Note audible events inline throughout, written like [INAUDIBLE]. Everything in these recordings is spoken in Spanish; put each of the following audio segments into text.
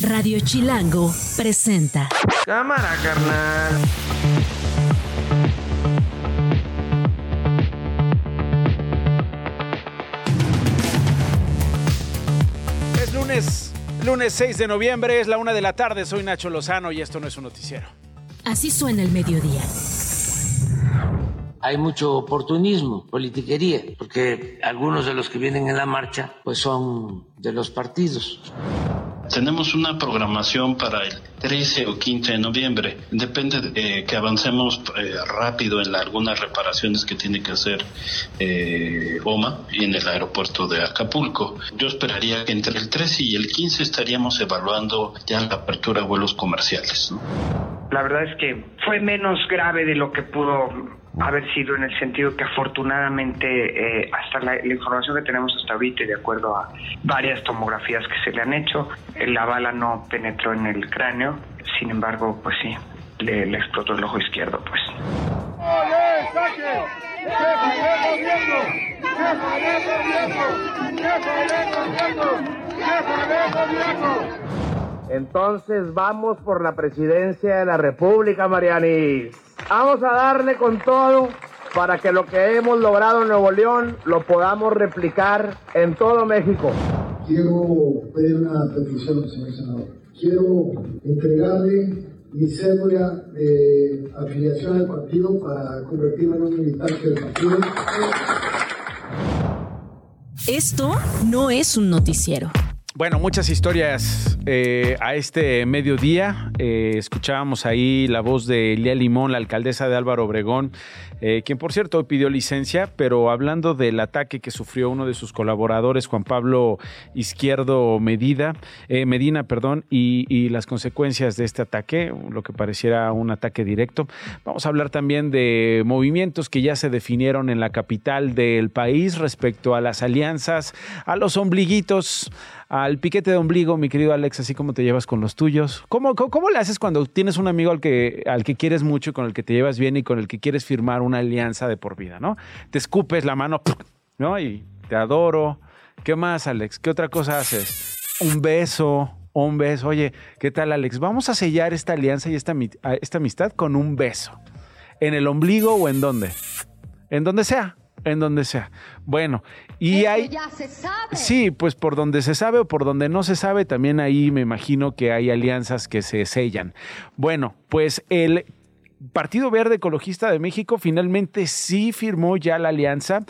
Radio Chilango presenta. Cámara, carnal. Es lunes, lunes 6 de noviembre, es la una de la tarde. Soy Nacho Lozano y esto no es un noticiero. Así suena el mediodía. hay mucho oportunismo, politiquería, porque algunos de los que vienen en la marcha pues son de los partidos. Tenemos una programación para el 13 o 15 de noviembre. Depende de eh, que avancemos eh, rápido en algunas reparaciones que tiene que hacer eh, OMA en el aeropuerto de Acapulco. Yo esperaría que entre el 13 y el 15 estaríamos evaluando ya la apertura de vuelos comerciales. ¿no? La verdad es que fue menos grave de lo que pudo haber sido en el sentido que afortunadamente eh, hasta la, la información que tenemos hasta ahorita y de acuerdo a varias tomografías que se le han hecho, eh, la bala no penetró en el cráneo, sin embargo, pues sí, le, le explotó el ojo izquierdo, pues. Entonces vamos por la presidencia de la República, Marianis. Vamos a darle con todo para que lo que hemos logrado en Nuevo León lo podamos replicar en todo México. Quiero pedir una petición, señor senador. Quiero entregarle mi cédula de afiliación al partido para convertirme en un militante del partido. Esto no es un noticiero. Bueno, muchas historias eh, a este mediodía. Eh, escuchábamos ahí la voz de Elia Limón, la alcaldesa de Álvaro Obregón, eh, quien por cierto pidió licencia, pero hablando del ataque que sufrió uno de sus colaboradores, Juan Pablo Izquierdo Medida, Medina, perdón, y, y las consecuencias de este ataque, lo que pareciera un ataque directo. Vamos a hablar también de movimientos que ya se definieron en la capital del país respecto a las alianzas, a los ombliguitos al piquete de ombligo, mi querido Alex, así como te llevas con los tuyos. ¿Cómo, cómo, le haces cuando tienes un amigo al que, al que quieres mucho, con el que te llevas bien y con el que quieres firmar una alianza de por vida, ¿no? Te escupes la mano, ¿no? Y te adoro. ¿Qué más, Alex? ¿Qué otra cosa haces? Un beso, un beso. Oye, ¿qué tal, Alex? Vamos a sellar esta alianza y esta, esta amistad con un beso. ¿En el ombligo o en dónde? En donde sea, en donde sea. Bueno, y hay... ya se sabe. Sí, pues por donde se sabe o por donde no se sabe, también ahí me imagino que hay alianzas que se sellan. Bueno, pues el Partido Verde Ecologista de México finalmente sí firmó ya la alianza,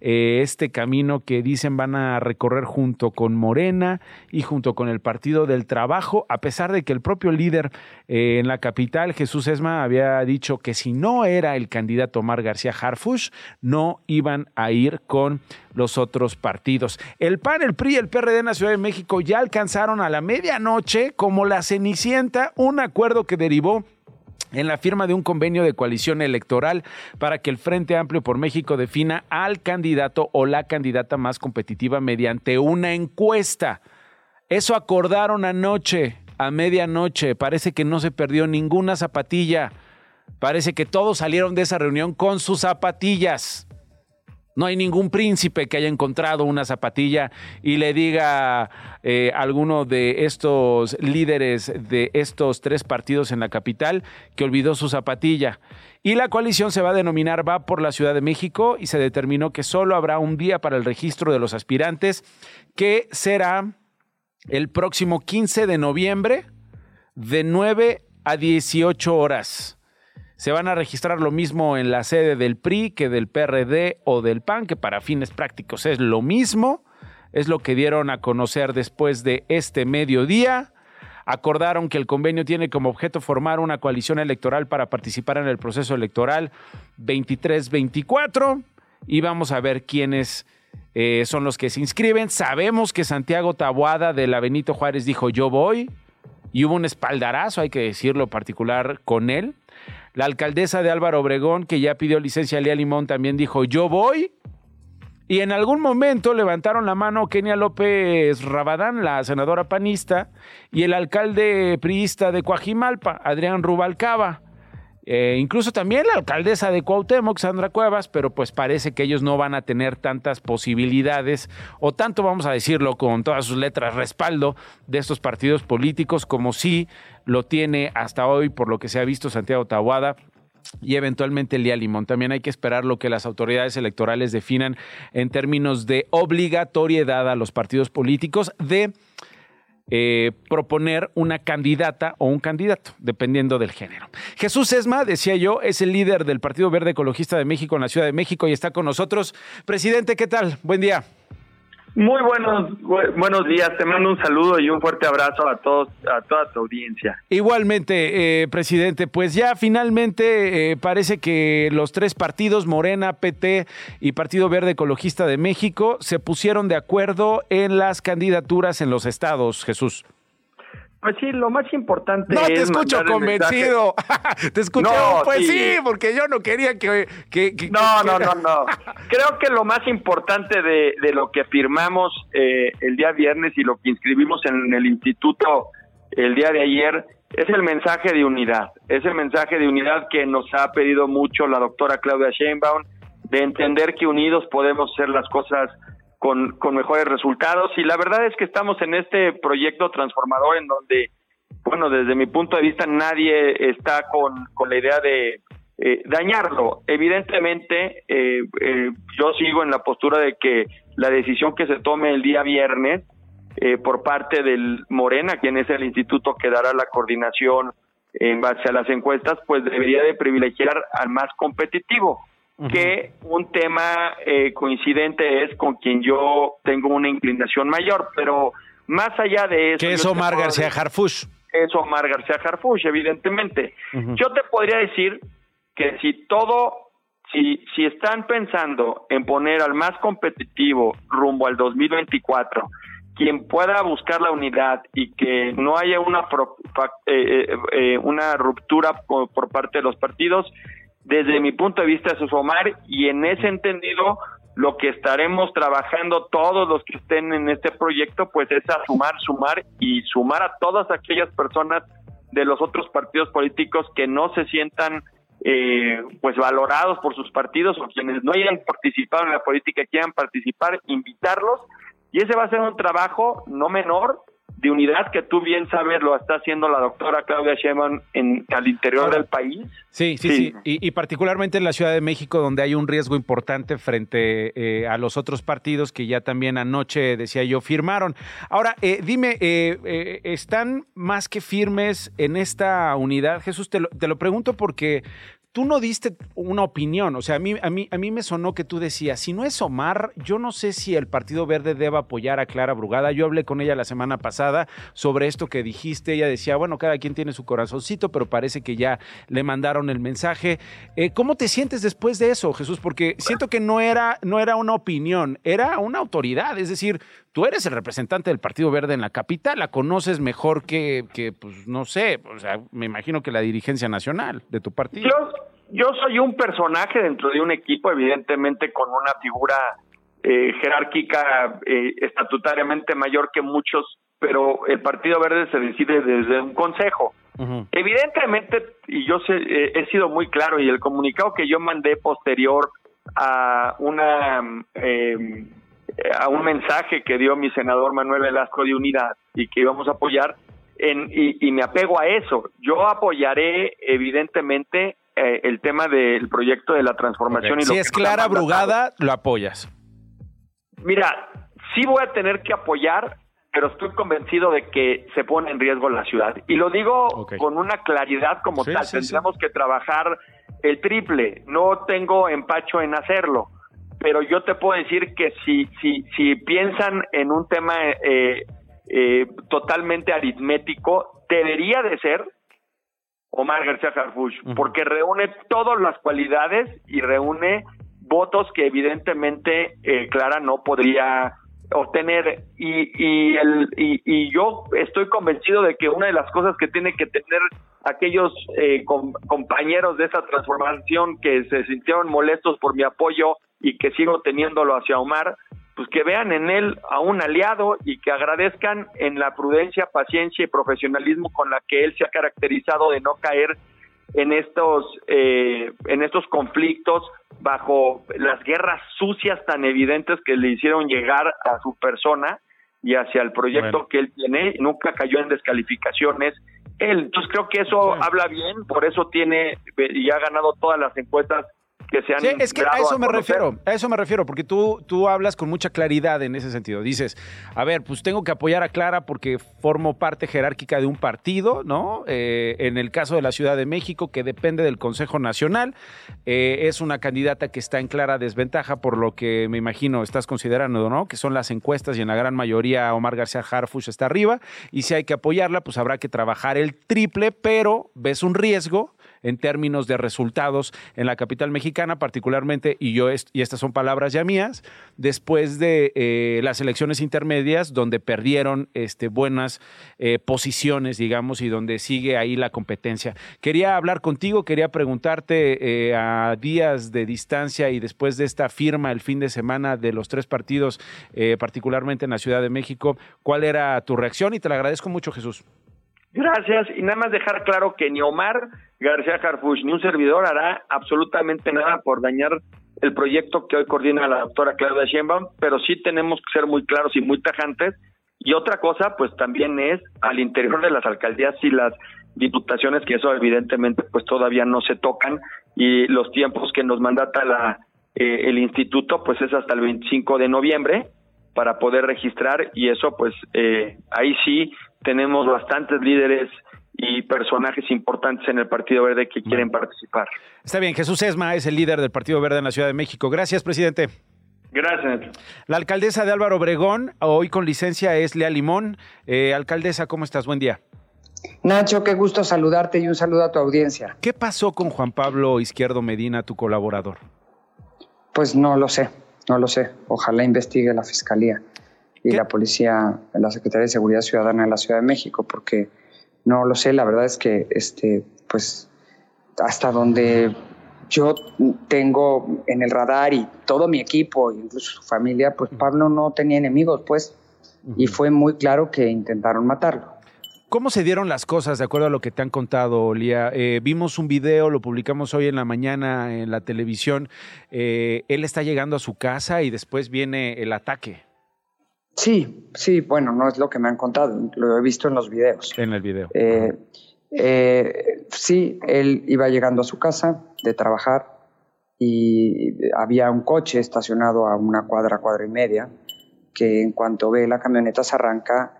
eh, este camino que dicen van a recorrer junto con Morena y junto con el Partido del Trabajo, a pesar de que el propio líder eh, en la capital, Jesús Esma, había dicho que si no era el candidato Omar García Harfush, no iban a ir con los otros partidos. El PAN, el PRI y el PRD en la Ciudad de México ya alcanzaron a la medianoche, como la cenicienta, un acuerdo que derivó en la firma de un convenio de coalición electoral para que el Frente Amplio por México defina al candidato o la candidata más competitiva mediante una encuesta. Eso acordaron anoche, a medianoche. Parece que no se perdió ninguna zapatilla. Parece que todos salieron de esa reunión con sus zapatillas. No hay ningún príncipe que haya encontrado una zapatilla y le diga eh, a alguno de estos líderes de estos tres partidos en la capital que olvidó su zapatilla. Y la coalición se va a denominar Va por la Ciudad de México y se determinó que solo habrá un día para el registro de los aspirantes, que será el próximo 15 de noviembre de 9 a 18 horas. Se van a registrar lo mismo en la sede del PRI que del PRD o del PAN, que para fines prácticos es lo mismo. Es lo que dieron a conocer después de este mediodía. Acordaron que el convenio tiene como objeto formar una coalición electoral para participar en el proceso electoral 23-24 y vamos a ver quiénes eh, son los que se inscriben. Sabemos que Santiago Taboada de la Benito Juárez dijo yo voy y hubo un espaldarazo, hay que decirlo particular, con él. La alcaldesa de Álvaro Obregón, que ya pidió licencia a Lía Limón, también dijo yo voy. Y en algún momento levantaron la mano Kenia López Rabadán, la senadora panista, y el alcalde priista de Coajimalpa, Adrián Rubalcaba. Eh, incluso también la alcaldesa de Cuauhtémoc, Sandra Cuevas, pero pues parece que ellos no van a tener tantas posibilidades o tanto, vamos a decirlo con todas sus letras, respaldo de estos partidos políticos como sí lo tiene hasta hoy, por lo que se ha visto Santiago Tahuada y eventualmente Lía Limón. También hay que esperar lo que las autoridades electorales definan en términos de obligatoriedad a los partidos políticos de eh, proponer una candidata o un candidato, dependiendo del género. Jesús Esma, decía yo, es el líder del Partido Verde Ecologista de México en la Ciudad de México y está con nosotros. Presidente, ¿qué tal? Buen día. Muy buenos buenos días, te mando un saludo y un fuerte abrazo a todos a toda tu audiencia. Igualmente, eh, presidente, pues ya finalmente eh, parece que los tres partidos Morena, PT y Partido Verde Ecologista de México se pusieron de acuerdo en las candidaturas en los estados, Jesús. Pues sí, lo más importante no, te escucho convencido. [LAUGHS] te escuché, pues sí. porque yo no quería que... no, no, no, no. [LAUGHS] Creo que lo más importante de, de lo que firmamos eh, el día viernes y lo que inscribimos en el instituto el día de ayer es el mensaje de unidad. Es el mensaje de unidad que nos ha pedido mucho la doctora Claudia Sheinbaum, de entender que unidos podemos hacer las cosas con, con mejores resultados. Y la verdad es que estamos en este proyecto transformador en donde, bueno, desde mi punto de vista nadie está con, con la idea de eh, dañarlo. Evidentemente, eh, eh, yo sigo en la postura de que la decisión que se tome el día viernes por parte del Morena, quien es el instituto que dará la coordinación en base a las encuestas, pues debería de privilegiar al más competitivo que un tema eh, coincidente es con quien yo tengo una inclinación mayor, pero más allá de eso... Que es Omar García Harfush. Es Omar García Harfush, evidentemente. Yo te podría decir que si todo, si, si están pensando en poner al más competitivo rumbo al 2024, quien pueda buscar la unidad y que no haya una, eh, eh, una ruptura por, por parte de los partidos, desde mi punto de vista es Omar y en ese entendido lo que estaremos trabajando todos los que estén en este proyecto pues es a sumar, sumar y sumar a todas aquellas personas de los otros partidos políticos que no se sientan eh, pues valorados por sus partidos o quienes no hayan participado en la política quieran participar, invitarlos. Y ese va a ser un trabajo no menor de unidad que tú bien sabes lo está haciendo la doctora Claudia Sheinbaum en al interior del país. Sí, sí, sí, Y, particularmente en la Ciudad de México donde hay un riesgo importante frente eh, a los otros partidos que ya también anoche decía yo firmaron. Ahora eh, dime, eh, están más que firmes en esta unidad, Jesús. Te lo, te lo pregunto porque tú no diste una opinión, o sea, a mí, a, mí, a mí me sonó que tú decías, si no es Omar, yo no sé si el Partido Verde debe apoyar a Clara Brugada. Yo hablé con ella la semana pasada sobre esto que dijiste, ella decía, bueno, cada quien tiene su corazoncito, pero parece que ya le mandaron el mensaje. Eh, ¿Cómo te sientes después de eso, Jesús? Porque siento que no era, no era una opinión, era una autoridad, es decir, tú eres el representante del Partido Verde en la capital, la conoces mejor que, que pues no sé, o sea, me imagino que la dirigencia nacional de tu partido yo soy un personaje dentro de un equipo, evidentemente con una figura eh, jerárquica eh, estatutariamente mayor que muchos, pero el Partido Verde se decide desde un consejo. Evidentemente, y yo sé, eh, he sido muy claro, y el comunicado que yo mandé posterior a una em, a un mensaje que dio mi senador Manuel Velasco de Unidad y que íbamos a apoyar, en, y, y me apego a eso. Yo apoyaré, evidentemente, eh, el tema del proyecto de la transformación. y lo Si es Clara Brugada, lo apoyas. Mira, sí voy a tener que apoyar, pero estoy convencido de que se pone en riesgo la ciudad. Y lo digo con una claridad como tal. Tendríamos que trabajar el triple. No tengo empacho en hacerlo. Pero yo te puedo decir que si, si, si piensan en un tema eh, eh, totalmente aritmético, debería de ser Omar García Harfuch, porque reúne todas las cualidades y reúne votos que evidentemente eh, Clara no podría obtener. Y y, el, y, yo estoy convencido de que una de las cosas que tiene que tener aquellos eh, compañeros de esa transformación que se sintieron molestos por mi apoyo y que sigo teniéndolo hacia Omar pues que vean en él a un aliado y que agradezcan en la prudencia, paciencia y profesionalismo con la que él se ha caracterizado de no caer en estos, eh, en estos conflictos bajo las guerras sucias tan evidentes que le hicieron llegar a su persona y hacia el proyecto que él tiene, nunca cayó en descalificaciones. Él, entonces creo que eso habla bien, por eso tiene y ha ganado todas las encuestas que se han sí, es que a eso me refiero, a eso me refiero, porque tú, tú hablas con mucha claridad en ese sentido. Dices, a ver, pues tengo que apoyar a Clara porque formo parte jerárquica de un partido, ¿no? Eh, en el caso de la Ciudad de México, que depende del Consejo Nacional, eh, es una candidata que está en clara desventaja por lo que me imagino estás considerando, ¿no? Que son las encuestas y en la gran mayoría Omar García Harfush está arriba y si hay que apoyarla, pues habrá que trabajar el triple, pero ves un riesgo en términos de resultados en la capital mexicana, particularmente, y yo y estas son palabras ya mías, después de eh, las elecciones intermedias, donde perdieron este, buenas eh, posiciones, digamos, y donde sigue ahí la competencia. Quería hablar contigo, quería preguntarte eh, a días de distancia y después de esta firma el fin de semana de los tres partidos, particularmente en la Ciudad de México, ¿cuál era tu reacción? Y te la agradezco mucho, Jesús. Gracias. Y nada más dejar claro que ni Omar García Harfuch ni un servidor hará absolutamente nada por dañar el proyecto que hoy coordina la doctora Claudia Sheinbaum, pero sí tenemos que ser muy claros y muy tajantes. Y otra cosa, pues también es al interior de las alcaldías y las diputaciones, que eso evidentemente pues todavía no se tocan y los tiempos que nos mandata eh, el instituto pues es hasta el 25 de noviembre para poder registrar y eso pues eh, ahí sí tenemos bastantes líderes y personajes importantes en el Partido Verde que quieren participar. Está bien, Jesús Esma es el líder del Partido Verde en la Ciudad de México. Gracias, presidente. Gracias. La alcaldesa de Álvaro Obregón, hoy con licencia, es Lea Limón. Eh, alcaldesa, ¿cómo estás? Buen día. Nacho, qué gusto saludarte y un saludo a tu audiencia. ¿Qué pasó con Juan Pablo Izquierdo Medina, tu colaborador? Pues no lo sé, no lo sé. Ojalá investigue la Fiscalía y la Policía, la Secretaría de Seguridad Ciudadana de la Ciudad de México, porque no lo sé, la verdad es que este, pues hasta donde yo tengo en el radar y todo mi equipo, incluso su familia, pues Pablo no tenía enemigos, pues, y fue muy claro que intentaron matarlo. ¿Cómo se dieron las cosas de acuerdo a lo que te han contado, Lía? Eh, vimos un video, lo publicamos hoy en la mañana en la televisión. Eh, él está llegando a su casa y después viene el ataque. Sí, sí, bueno, no es lo que me han contado, lo he visto en los videos. En el video. Eh, eh, sí, él iba llegando a su casa de trabajar y había un coche estacionado a una cuadra, cuadra y media, que en cuanto ve la camioneta se arranca,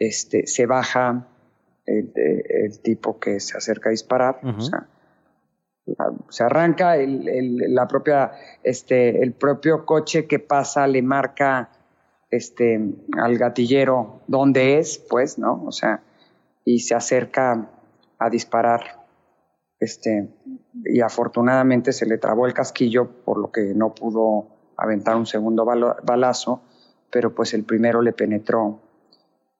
este, se baja el, tipo que se acerca a disparar, o sea, se arranca el, la propia, este, el propio coche que pasa le marca este, al gatillero dónde es, pues, ¿no? O sea, y se acerca a disparar. Este, y afortunadamente se le trabó el casquillo, por lo que no pudo aventar un segundo balazo, pero pues el primero le penetró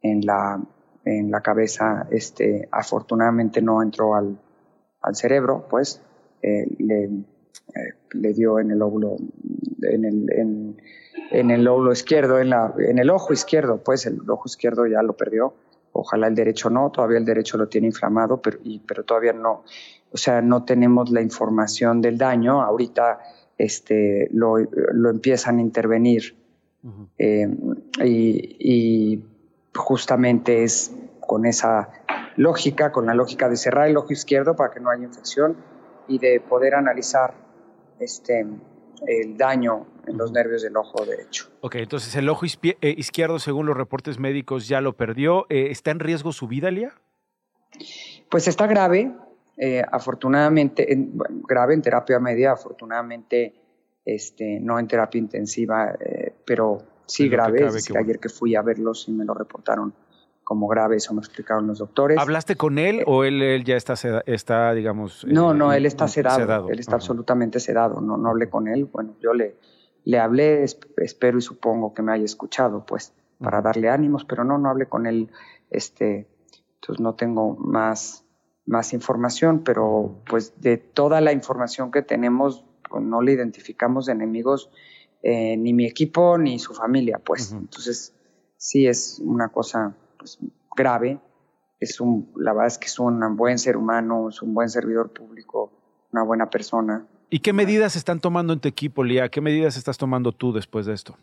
en la, en la cabeza, este, afortunadamente no entró al, al cerebro, pues eh, le, le, dio en el óvulo, en el, en, en el lóbulo izquierdo, en, la, en el ojo izquierdo, pues el ojo izquierdo ya lo perdió. Ojalá el derecho no, todavía el derecho lo tiene inflamado, pero, y, pero todavía no. O sea, no tenemos la información del daño. Ahorita este, lo, lo empiezan a intervenir. Eh, y, y justamente es con esa lógica, con la lógica de cerrar el ojo izquierdo para que no haya infección y de poder analizar este, el daño en los nervios del ojo derecho. Ok, entonces el ojo eh, izquierdo, según los reportes médicos, ya lo perdió. Eh, ¿Está en riesgo su vida, Lía? Pues está grave, eh, afortunadamente, grave en terapia media, afortunadamente este, no en terapia intensiva, pero sí grave. ayer que fui a verlos y me lo reportaron como grave, eso me explicaron los doctores. ¿Hablaste con él o él, ya está, está digamos... No, no, él está sedado, él está absolutamente sedado, no, no hablé con él, bueno, yo le, le hablé, espero y supongo que me haya escuchado, pues, para darle ánimos, pero no, no hablé con él, este, entonces no tengo más, más información, pero pues de toda la información que tenemos, pues, no le identificamos de enemigos eh, ni mi equipo ni su familia, pues, entonces sí es una cosa pues, grave, es un, la verdad es que es un buen ser humano, es un buen servidor público, una buena persona. ¿Y qué medidas están tomando en tu equipo, Lía? ¿Qué medidas estás tomando tú después de esto?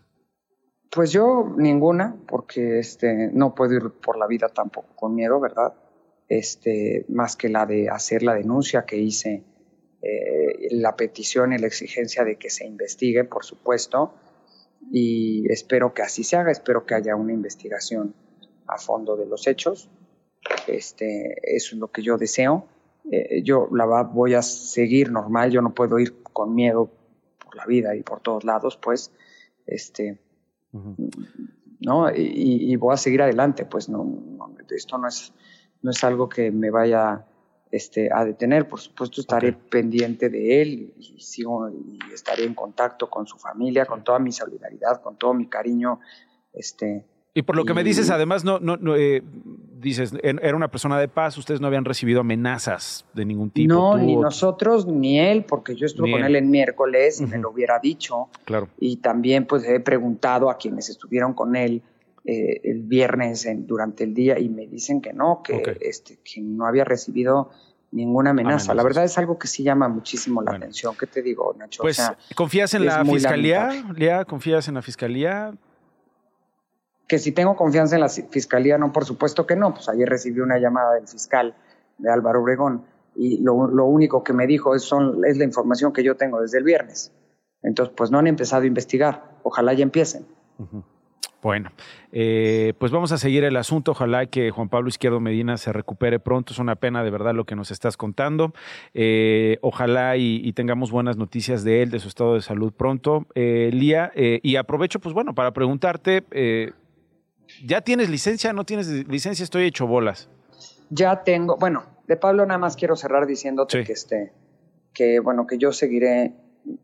Pues yo ninguna, porque este, no puedo ir por la vida tampoco con miedo, ¿verdad? Este, más que la de hacer la denuncia que hice, eh, la petición y la exigencia de que se investigue, por supuesto, y espero que así se haga, espero que haya una investigación a fondo de los hechos. Este, eso es lo que yo deseo. Eh, yo la voy a seguir normal, yo no puedo ir con miedo por la vida y por todos lados, pues, este, ¿no? Y, voy a seguir adelante, pues no, esto no es, no es algo que me vaya este, a detener, por supuesto estaré pendiente de él y, sigo, y estaré en contacto con su familia, con toda mi solidaridad, con todo mi cariño, este, y por lo que me dices, además, no, no, eh, dices, era una persona de paz, ustedes no habían recibido amenazas de ningún tipo. No, ni nosotros ni él, porque yo estuve con él el miércoles y me lo hubiera dicho. Claro. Y también pues he preguntado a quienes estuvieron con él eh, el viernes durante el día y me dicen que no, que, este, que no había recibido ninguna amenaza. La verdad es algo que sí llama muchísimo la atención. ¿Qué te digo, Nacho? Pues, ¿confías en la fiscalía? Lea, ¿confías en la fiscalía? Que si tengo confianza en la fiscalía, no, por supuesto que no. Pues ayer recibí una llamada del fiscal de Álvaro Obregón y lo, único que me dijo es, son, es la información que yo tengo desde el viernes. Entonces, pues no han empezado a investigar. Ojalá ya empiecen. Bueno, eh, pues vamos a seguir el asunto. Ojalá que Juan Pablo Izquierdo Medina se recupere pronto. Es una pena de verdad lo que nos estás contando. Eh, ojalá y, tengamos buenas noticias de él, de su estado de salud pronto. Eh, Lía, y aprovecho, pues bueno, para preguntarte, ¿Ya tienes licencia? ¿No tienes licencia? Estoy hecho bolas. Ya tengo, bueno, de Pablo nada más quiero cerrar diciéndote que este, que bueno, que yo seguiré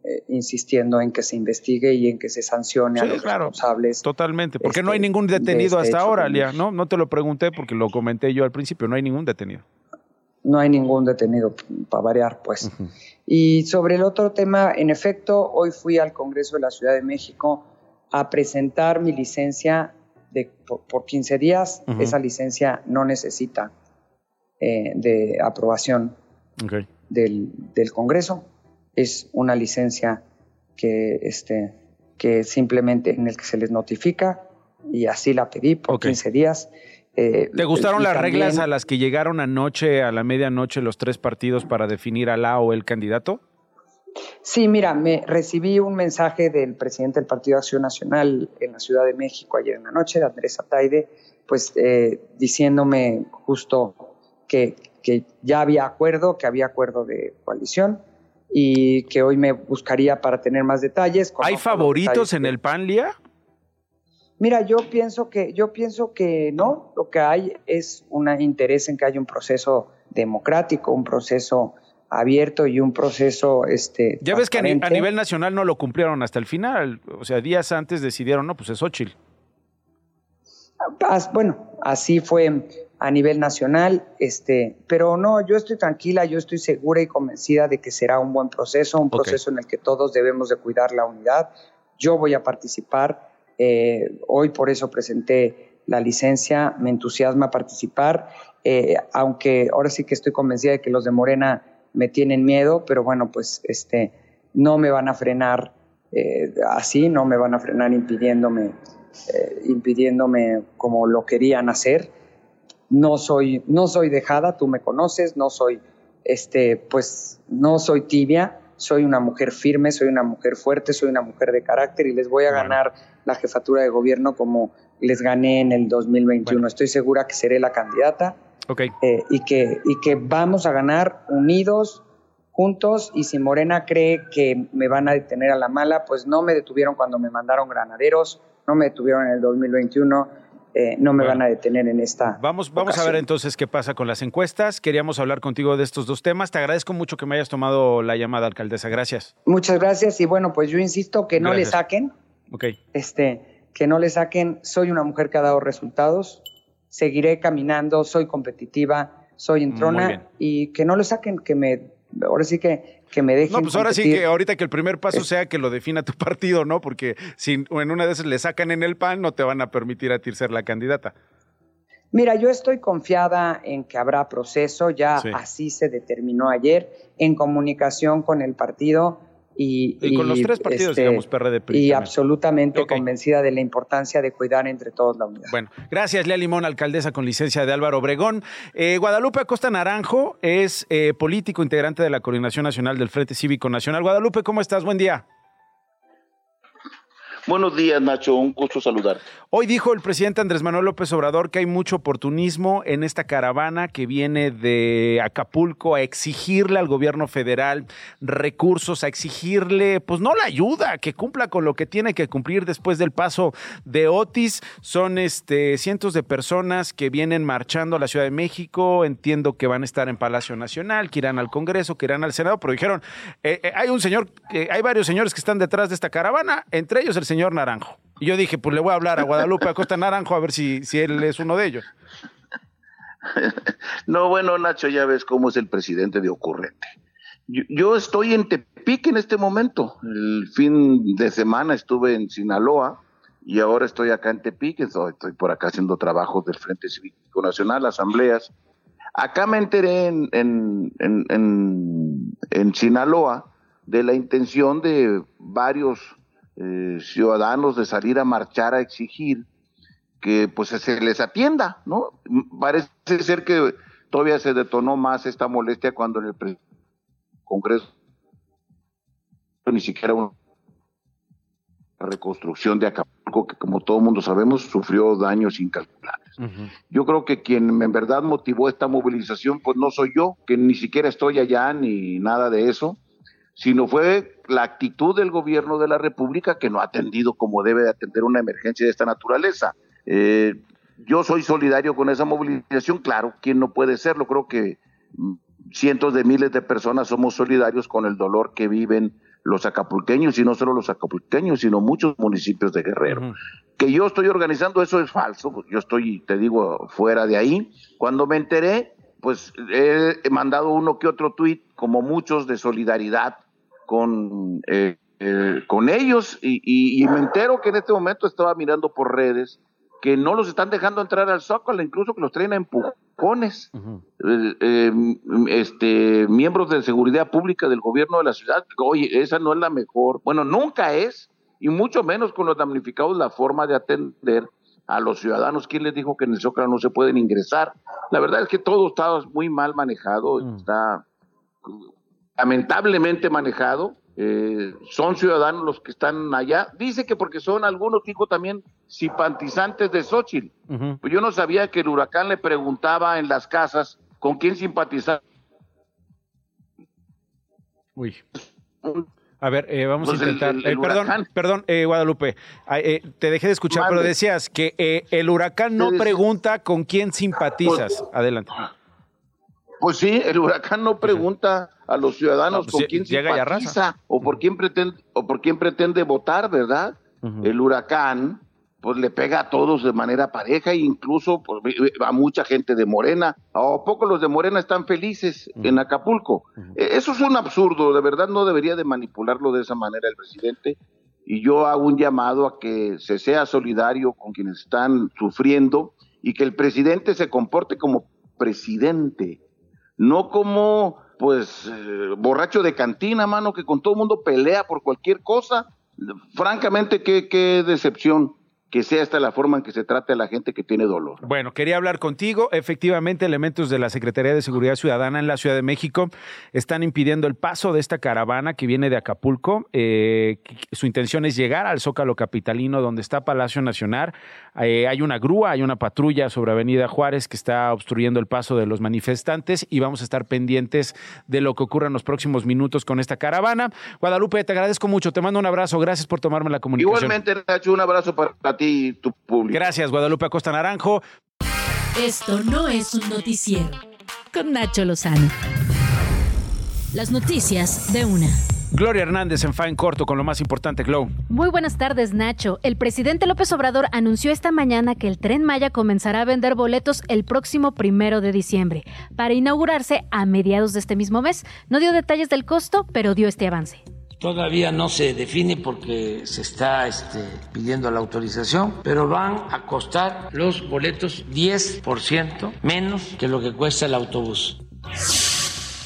eh, insistiendo en que se investigue y en que se sancione a los responsables. Totalmente, porque no hay este, ningún detenido este hasta ahora, Lía, ¿no? No te lo pregunté porque lo comenté yo al principio, no hay ningún detenido. No hay ningún detenido, para variar, pues. Y sobre el otro tema, en efecto, hoy fui al Congreso de la Ciudad de México a presentar mi licencia por, 15 días, esa licencia no necesita eh, de aprobación del, Congreso. Es una licencia que, este, que simplemente en el que se les notifica y así la pedí por 15 días. Eh, ¿Te gustaron las reglas a las que llegaron anoche, a la medianoche, los tres partidos para definir a la o el candidato? Sí, mira, me recibí un mensaje del presidente del Partido de Acción Nacional en la Ciudad de México ayer en la noche, de Andrés Ataide, pues eh, diciéndome justo que, que ya había acuerdo, que había acuerdo de coalición y que hoy me buscaría para tener más detalles. ¿Hay favoritos en el PAN, Lía? Mira, yo pienso que yo pienso que no. Lo que hay es un interés en que haya un proceso democrático, un proceso abierto y un proceso este ya ves que a, nivel nacional no lo cumplieron hasta el final o sea días antes decidieron no pues es Ochil bueno así fue a nivel nacional este pero no yo estoy tranquila yo estoy segura y convencida de que será un buen proceso un proceso en el que todos debemos de cuidar la unidad. Yo voy a participar eh, hoy por eso presenté la licencia me entusiasma participar eh, aunque ahora sí que estoy convencida de que los de Morena me tienen miedo, pero bueno, pues este, no me van a frenar eh, así, no me van a frenar impidiéndome, eh, impidiéndome como lo querían hacer. No soy, no soy dejada, tú me conoces, no soy, este, pues, no soy tibia, soy una mujer firme, soy una mujer fuerte, soy una mujer de carácter y les voy a ganar la jefatura de gobierno como les gané en el 2021. Estoy segura que seré la candidata eh, y, que, y que vamos a ganar unidos, juntos, y si Morena cree que me van a detener a la mala, pues no me detuvieron cuando me mandaron granaderos, no me detuvieron en el 2021. Eh, no me van a detener en esta. Vamos, vamos a ver entonces qué pasa con las encuestas. Queríamos hablar contigo de estos dos temas. Te agradezco mucho que me hayas tomado la llamada, alcaldesa. Gracias. Muchas gracias. Y bueno, pues yo insisto que no le saquen. Ok. Este, que no le saquen. Soy una mujer que ha dado resultados seguiré caminando, soy competitiva, soy entrona y que no lo saquen, que me, ahora sí que, que me dejen. No, pues ahora sí que ahorita que el primer paso sea que lo defina tu [LAUGHS] partido, ¿no? Porque si en una de esas le sacan en el PAN, no te van a permitir a ti ser la candidata. Mira, yo estoy confiada en que habrá proceso, ya así se determinó ayer en comunicación con el partido y, con los tres partidos, este, digamos, PRD. Y absolutamente convencida de la importancia de cuidar entre todos la unidad. Bueno, gracias, Lea Limón, alcaldesa con licencia de Álvaro Obregón. Eh, Guadalupe Acosta Naranjo es eh, político integrante de la Coordinación Nacional del Frente Cívico Nacional. Guadalupe, ¿cómo estás? Buen día. Buenos días, Nacho. Un gusto saludar. Hoy dijo el presidente Andrés Manuel López Obrador que hay mucho oportunismo en esta caravana que viene de Acapulco a exigirle al gobierno federal recursos, a exigirle, pues no la ayuda, que cumpla con lo que tiene que cumplir después del paso de Otis. Son este, cientos de personas que vienen marchando a la Ciudad de México. Entiendo que van a estar en Palacio Nacional, que irán al Congreso, que irán al Senado, pero dijeron, eh, eh, hay un señor, hay varios señores que están detrás de esta caravana, entre ellos el señor señor Naranjo. Y yo dije, pues le voy a hablar a Guadalupe Acosta Naranjo a ver si, si él es uno de ellos. [LAUGHS] No, bueno, Nacho, ya ves cómo es el presidente de ocurrente. Yo, estoy en Tepic en este momento. El fin de semana estuve en Sinaloa y ahora estoy acá en Tepic. Estoy, por acá haciendo trabajos del Frente Cívico Nacional, asambleas. Acá me enteré en, en, en, en Sinaloa de la intención de varios eh, ciudadanos de salir a marchar a exigir que pues se les atienda, ¿no? Parece ser que todavía se detonó más esta molestia cuando en el Congreso ni siquiera una reconstrucción de Acapulco, que como todo mundo sabemos, sufrió daños incalculables. Yo creo que quien en verdad motivó esta movilización, pues no soy yo, que ni siquiera estoy allá ni nada de eso, sino fue la actitud del gobierno de la República que no ha atendido como debe de atender una emergencia de esta naturaleza. Eh, yo soy solidario con esa movilización, claro, ¿quién no puede serlo? Creo que mm, cientos de miles de personas somos solidarios con el dolor que viven los acapulqueños y no solo los acapulqueños, sino muchos municipios de Guerrero. Que yo estoy organizando eso es falso, yo estoy, te digo, fuera de ahí. Cuando me enteré, pues he mandado uno que otro tuit, como muchos, de solidaridad con, eh, eh, con ellos y, me entero que en este momento estaba mirando por redes que no los están dejando entrar al Zócalo, incluso que los traen a empujones. Eh, este, miembros de seguridad pública del gobierno de la ciudad, oye, esa no es la mejor, bueno, nunca es, y mucho menos con los damnificados la forma de atender a los ciudadanos. ¿Quién les dijo que en el Zócalo no se pueden ingresar? La verdad es que todo está muy mal manejado, mm. está lamentablemente manejado. Eh, son ciudadanos los que están allá. Dice que porque son algunos, dijo también, simpatizantes de Xochitl. pues yo no sabía que el huracán le preguntaba en las casas con quién simpatizar. Uy. A ver, eh, vamos a pues intentar. Eh, perdón, perdón, Guadalupe, te dejé de escuchar, pero decías que el huracán no pregunta con quién simpatizas. Pues, Adelante. Pues sí, el huracán no pregunta a los ciudadanos pues con quién simpatiza o por quién pretende o por quién pretende votar, ¿verdad? El huracán pues le pega a todos de manera pareja e incluso pues, a mucha gente de Morena. ¿A poco los de Morena están felices en Acapulco? E, eso es un absurdo, de verdad no debería de manipularlo de esa manera el presidente. Y yo hago un llamado a que se sea solidario con quienes están sufriendo y que el presidente se comporte como presidente, no como pues eh, borracho de cantina, mano, que con todo el mundo pelea por cualquier cosa. Francamente, qué, qué decepción que sea esta la forma en que se trate a la gente que tiene dolor. Bueno, quería hablar contigo. Efectivamente, elementos de la Secretaría de Seguridad Ciudadana en la Ciudad de México están impidiendo el paso de esta caravana que viene de Acapulco. Eh, su intención es llegar al Zócalo Capitalino, donde está Palacio Nacional. Eh, hay una grúa, hay una patrulla sobre Avenida Juárez que está obstruyendo el paso de los manifestantes y vamos a estar pendientes de lo que ocurra en los próximos minutos con esta caravana. Guadalupe, te agradezco mucho. Te mando un abrazo. Gracias por tomarme la comunicación. Igualmente, Nacho, un abrazo para ti y tu público. Gracias, Guadalupe Acosta Naranjo. Esto no es un noticiero. Con Nacho Lozano. Las noticias de una. Gloria Hernández en Fine Corto con lo más importante, Glow. Muy buenas tardes, Nacho. El presidente López Obrador anunció esta mañana que el tren Maya comenzará a vender boletos el próximo primero de diciembre, para inaugurarse a mediados de este mismo mes. No dio detalles del costo, pero dio este avance. Todavía no se define porque se está este, pidiendo la autorización, pero van a costar los boletos 10% menos que lo que cuesta el autobús.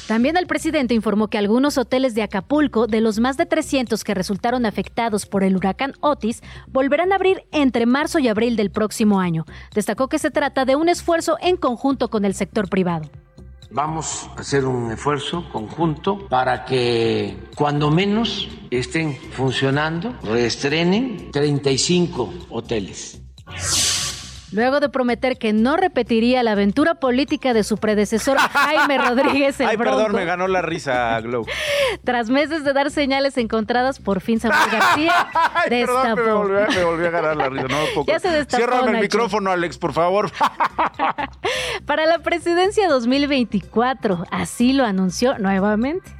También el presidente informó que algunos hoteles de Acapulco, de los más de 300 que resultaron afectados por el huracán Otis, volverán a abrir entre marzo y abril del próximo año. Destacó que se trata de un esfuerzo en conjunto con el sector privado. Vamos a hacer un esfuerzo conjunto para que cuando menos estén funcionando, reestrenen 35 hoteles. Luego de prometer que no repetiría la aventura política de su predecesor [LAUGHS] Jaime Rodríguez el Ay, Bronco, perdón, me ganó la risa, Glow. [LAUGHS] tras meses de dar señales encontradas, por fin Samuel García [LAUGHS] Ay, perdón, destapó. me volvió, me volvió a ganar la risa. No, puedo Ya se destapó, Ciérrame el micrófono, Alex, por favor. Para la presidencia 2024, así lo anunció nuevamente.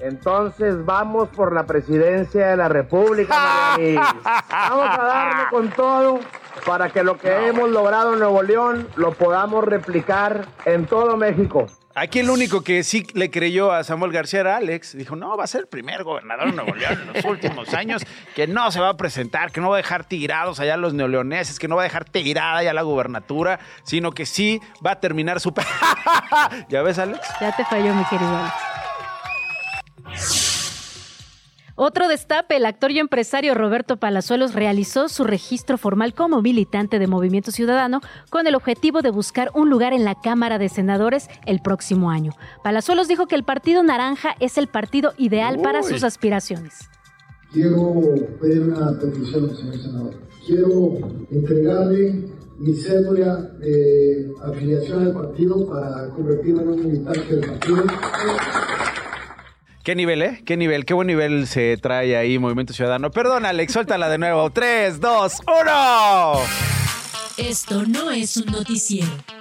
Entonces vamos por la presidencia de la República, Marianis. [LAUGHS] Vamos a darle con todo para que lo que hemos logrado en Nuevo León lo podamos replicar en todo México. Aquí el único que sí le creyó a Samuel García era Alex. Dijo, no, va a ser el primer gobernador de Nuevo León en los últimos años que no se va a presentar, que no va a dejar tirados allá los neoleoneses, que no va a dejar tirada ya la gubernatura, sino que sí va a terminar su... [LAUGHS] ¿Ya ves, Alex? Ya te falló, mi querido. Alex. Otro destape, el actor y empresario Roberto Palazuelos realizó su registro formal como militante de Movimiento Ciudadano con el objetivo de buscar un lugar en la Cámara de Senadores el próximo año. Palazuelos dijo que el Partido Naranja es el partido ideal para sus aspiraciones. Quiero pedir una petición, señor senador. Quiero entregarle mi cédula de afiliación al partido para convertirme en un militante del partido. ¿Qué nivel, eh? ¿Qué nivel? ¿Qué buen nivel se trae ahí Movimiento Ciudadano? Perdón, Alex, suéltala de nuevo. Tres, dos, uno. Esto no es un noticiero.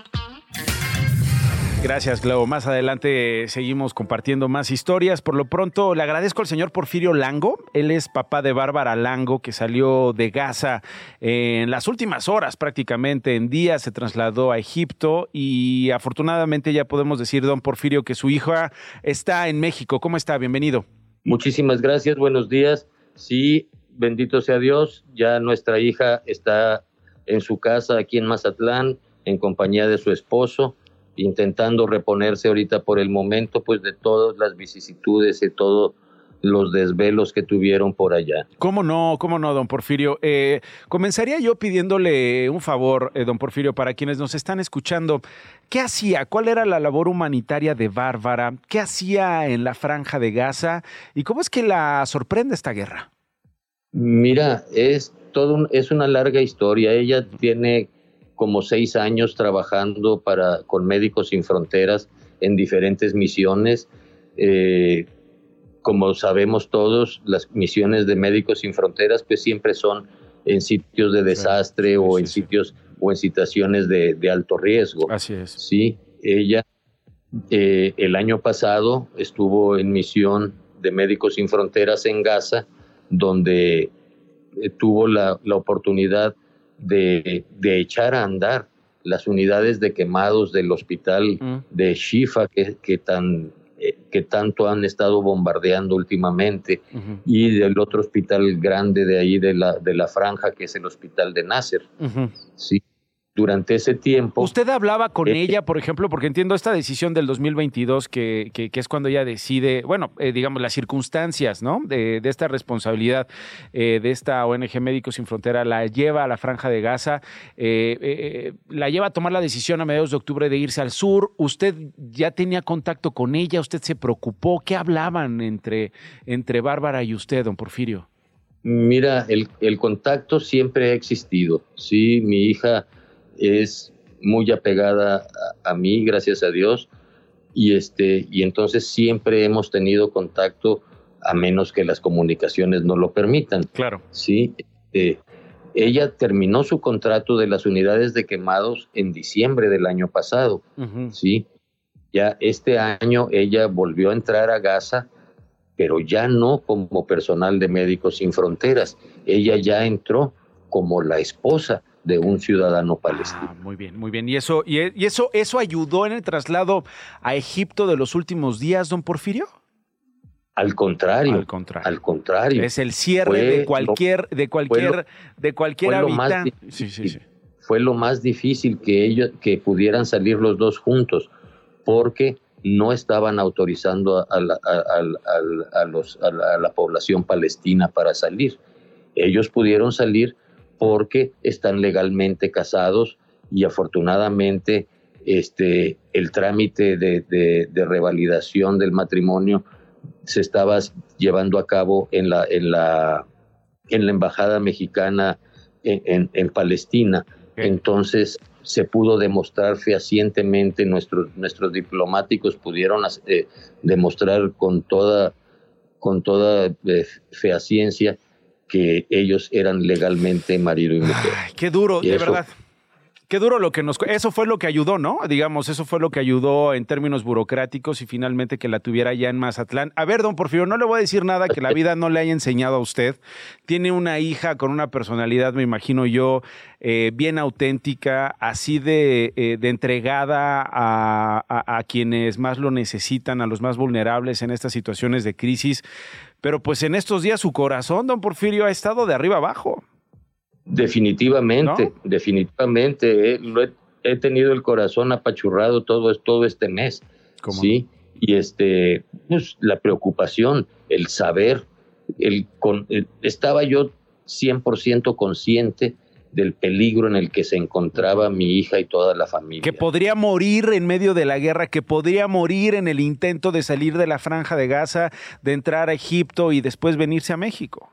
Gracias, Globo. Más adelante seguimos compartiendo más historias. Por lo pronto, le agradezco al señor Porfirio Lango. Él es papá de Bárbara Lango, que salió de Gaza en las últimas horas, prácticamente en días, se trasladó a Egipto y afortunadamente ya podemos decir, don Porfirio, que su hija está en México. ¿Cómo está? Bienvenido. Muchísimas gracias, buenos días. Sí, bendito sea Dios, ya nuestra hija está en su casa aquí en Mazatlán, en compañía de su esposo, intentando reponerse ahorita por el momento, pues de todas las vicisitudes y todos los desvelos que tuvieron por allá. ¿Cómo no? ¿Cómo no, don Porfirio? Eh, comenzaría yo pidiéndole un favor, eh, don Porfirio, para quienes nos están escuchando. ¿Qué hacía? ¿Cuál era la labor humanitaria de Bárbara? ¿Qué hacía en la franja de Gaza? ¿Y cómo es que la sorprende esta guerra? Mira, es todo un- es una larga historia. Ella tiene como seis años trabajando para con Médicos Sin Fronteras en diferentes misiones. Eh, como sabemos todos, las misiones de Médicos Sin Fronteras pues siempre son en sitios de desastre o en sitios o en situaciones de, de alto riesgo. Así es. Sí, ella eh, el año pasado estuvo en misión de Médicos Sin Fronteras en Gaza, donde eh, tuvo la, la oportunidad de, de echar a andar las unidades de quemados del hospital de Shifa que, que tan eh, que tanto han estado bombardeando últimamente y del otro hospital grande de ahí de la de la franja que es el hospital de Nasser. Sí durante ese tiempo ¿Usted hablaba con Eh, ella, por ejemplo, porque entiendo esta decisión del 2022, que, que, que es cuando ella decide, bueno, eh, digamos, las circunstancias, ¿no? De, de esta responsabilidad eh, de esta ONG Médicos Sin Frontera, la lleva a la Franja de Gaza, la lleva a tomar la decisión a mediados de octubre de irse al sur. ¿Usted ya tenía contacto con ella? ¿Usted se preocupó? ¿Qué hablaban entre, entre Bárbara y usted, don Porfirio? Mira, el, el contacto siempre ha existido. Sí, mi hija es muy apegada a, a mí, gracias a Dios, y este, y entonces siempre hemos tenido contacto a menos que las comunicaciones no lo permitan. Claro. Sí. eh, ella terminó su contrato de las unidades de quemados en diciembre del año pasado. Sí. Ya este año ella volvió a entrar a Gaza, pero ya no como personal de Médicos Sin Fronteras. Ella ya entró como la esposa de un ciudadano palestino. Muy bien, muy bien. ¿Y eso, y, y eso, eso ayudó en el traslado a Egipto de los últimos días, don Porfirio? Al contrario, al contrario, al contrario. Es el cierre de cualquier, de cualquier, de cualquier habitante. Sí, sí, sí. Fue lo más difícil que ellos, que pudieran salir los dos juntos, porque no estaban autorizando a la, a, los, a la población palestina para salir. Ellos pudieron salir porque están legalmente casados y afortunadamente este, el trámite de, de, revalidación del matrimonio se estaba llevando a cabo en la, en la, en la embajada mexicana en, en, Palestina. Entonces se pudo demostrar fehacientemente, nuestros, nuestros diplomáticos pudieron eh, demostrar con toda, con toda eh, fehaciencia que ellos eran legalmente marido y mujer. qué duro, de verdad. Qué duro lo que nos... Eso fue lo que ayudó, ¿no? Digamos, eso fue lo que ayudó en términos burocráticos y finalmente que la tuviera ya en Mazatlán. A ver, don Porfirio, no le voy a decir nada que la vida no le haya enseñado a usted. Tiene una hija con una personalidad, me imagino yo, eh, bien auténtica, así de, eh, entregada a, a quienes más lo necesitan, a los más vulnerables en estas situaciones de crisis. Pero pues en estos días su corazón, don Porfirio, ha estado de arriba abajo. Definitivamente, definitivamente. Eh, he, tenido el corazón apachurrado todo, todo este mes. Sí, y este, pues, la preocupación, el saber, el, con, estaba yo 100% consciente del peligro en el que se encontraba mi hija y toda la familia. Que podría morir en medio de la guerra, que podría morir en el intento de salir de la franja de Gaza, de entrar a Egipto y después venirse a México.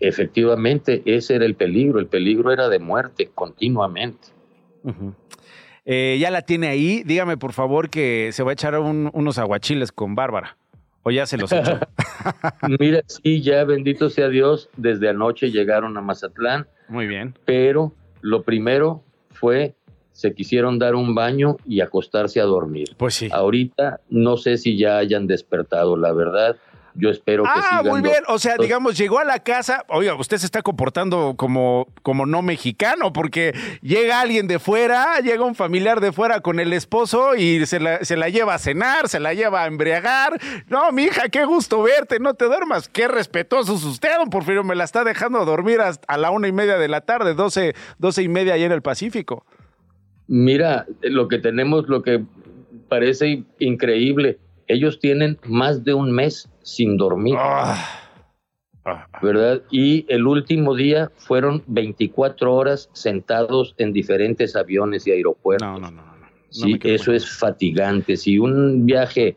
Efectivamente, ese era el peligro, el peligro era de muerte continuamente. Eh, ya la tiene ahí, dígame por favor que se va a echar unos aguachiles con Bárbara. ¿O ya se los echó? [LAUGHS] [LAUGHS] Mira, sí, ya bendito sea Dios, desde anoche llegaron a Mazatlán. Muy bien. Pero lo primero fue, se quisieron dar un baño y acostarse a dormir. Pues sí. Ahorita no sé si ya hayan despertado, la verdad yo espero que ah, muy bien. O sea, digamos, llegó a la casa. Oiga, usted se está comportando como, como no mexicano, porque llega alguien de fuera, llega un familiar de fuera con el esposo y se la, se la lleva a cenar, se la lleva a embriagar. No, mi hija, qué gusto verte, no te duermas. Qué respetuoso es usted, don Porfirio. Me la está dejando dormir hasta a la una y media de la tarde, doce, doce y media allá en el Pacífico. Mira, lo que tenemos, lo que parece increíble ellos tienen más de un mes sin dormir. Ah. Ah. ¿Verdad? Y el último día fueron 24 horas sentados en diferentes aviones y aeropuertos. No, no, no. no. sí, eso es fatigante. Si un viaje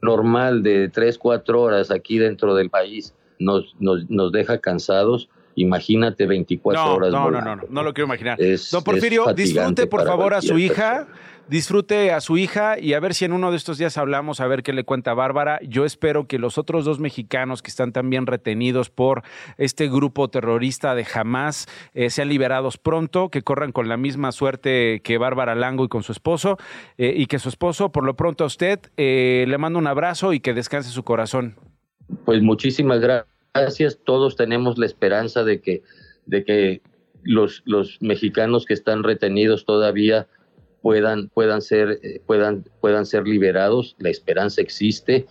normal de 3, 4 horas aquí dentro del país nos, nos, nos deja cansados, imagínate 24 horas. No, no, no, no, no lo quiero imaginar. Don Porfirio, disfrute por favor a su hija disfrute a su hija y a ver si en uno de estos días hablamos, a ver qué le cuenta Bárbara. Yo espero que los otros dos mexicanos que están también retenidos por este grupo terrorista de Hamas eh, sean liberados pronto, que corran con la misma suerte que Bárbara Lango y con su esposo, eh, y que su esposo, por lo pronto a usted, eh, le mando un abrazo y que descanse su corazón. Pues muchísimas gracias. Todos tenemos la esperanza de que, de que los, los mexicanos que están retenidos todavía puedan, puedan, ser, eh, puedan, puedan ser liberados. La esperanza existe.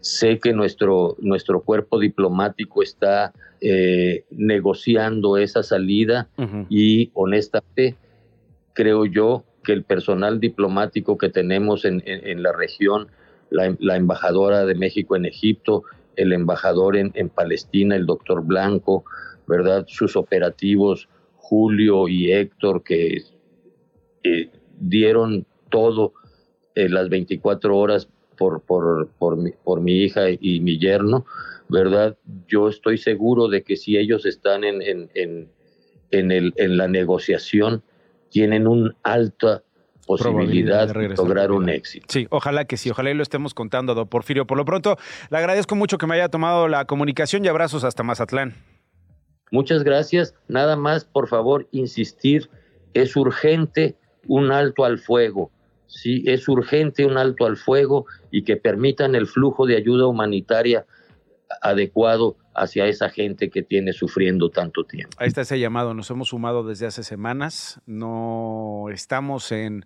Sé que nuestro, nuestro cuerpo diplomático está eh, negociando esa salida y honestamente creo yo que el personal diplomático que tenemos en, en, la región, la, la, embajadora de México en Egipto, el embajador en, en Palestina, el doctor Blanco, ¿verdad? Sus operativos, Julio y Héctor, que eh, dieron todo eh, las 24 horas por, por, por, mi, por mi hija y mi yerno, ¿verdad? Yo estoy seguro de que si ellos están en, en, en, en, el, en la negociación, tienen una alta posibilidad de, lograr un éxito. Sí, ojalá que sí, ojalá y lo estemos contando, don Porfirio. Por lo pronto, le agradezco mucho que me haya tomado la comunicación y abrazos hasta Mazatlán. Muchas gracias. Nada más, por favor, insistir, es urgente un alto al fuego. Sí, es urgente un alto al fuego y que permitan el flujo de ayuda humanitaria adecuado hacia esa gente que tiene sufriendo tanto tiempo. Ahí está ese llamado, nos hemos sumado desde hace semanas, no estamos en,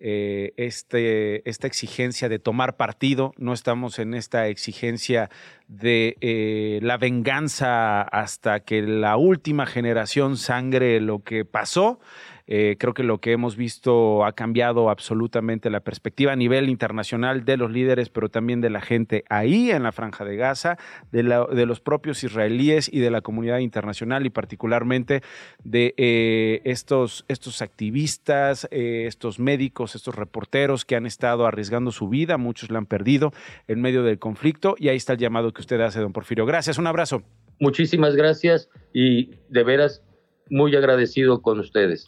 eh, este, esta exigencia de tomar partido, no estamos en esta exigencia de eh, la venganza hasta que la última generación sangre lo que pasó. Eh, creo que lo que hemos visto ha cambiado absolutamente la perspectiva a nivel internacional de los líderes, pero también de la gente ahí en la franja de Gaza, de, los propios israelíes y de la comunidad internacional y particularmente de eh, estos, estos activistas, eh, estos médicos, estos reporteros que han estado arriesgando su vida, muchos la han perdido en medio del conflicto y ahí está el llamado que usted hace, don Porfirio. Gracias, un abrazo. Muchísimas gracias y de veras muy agradecido con ustedes.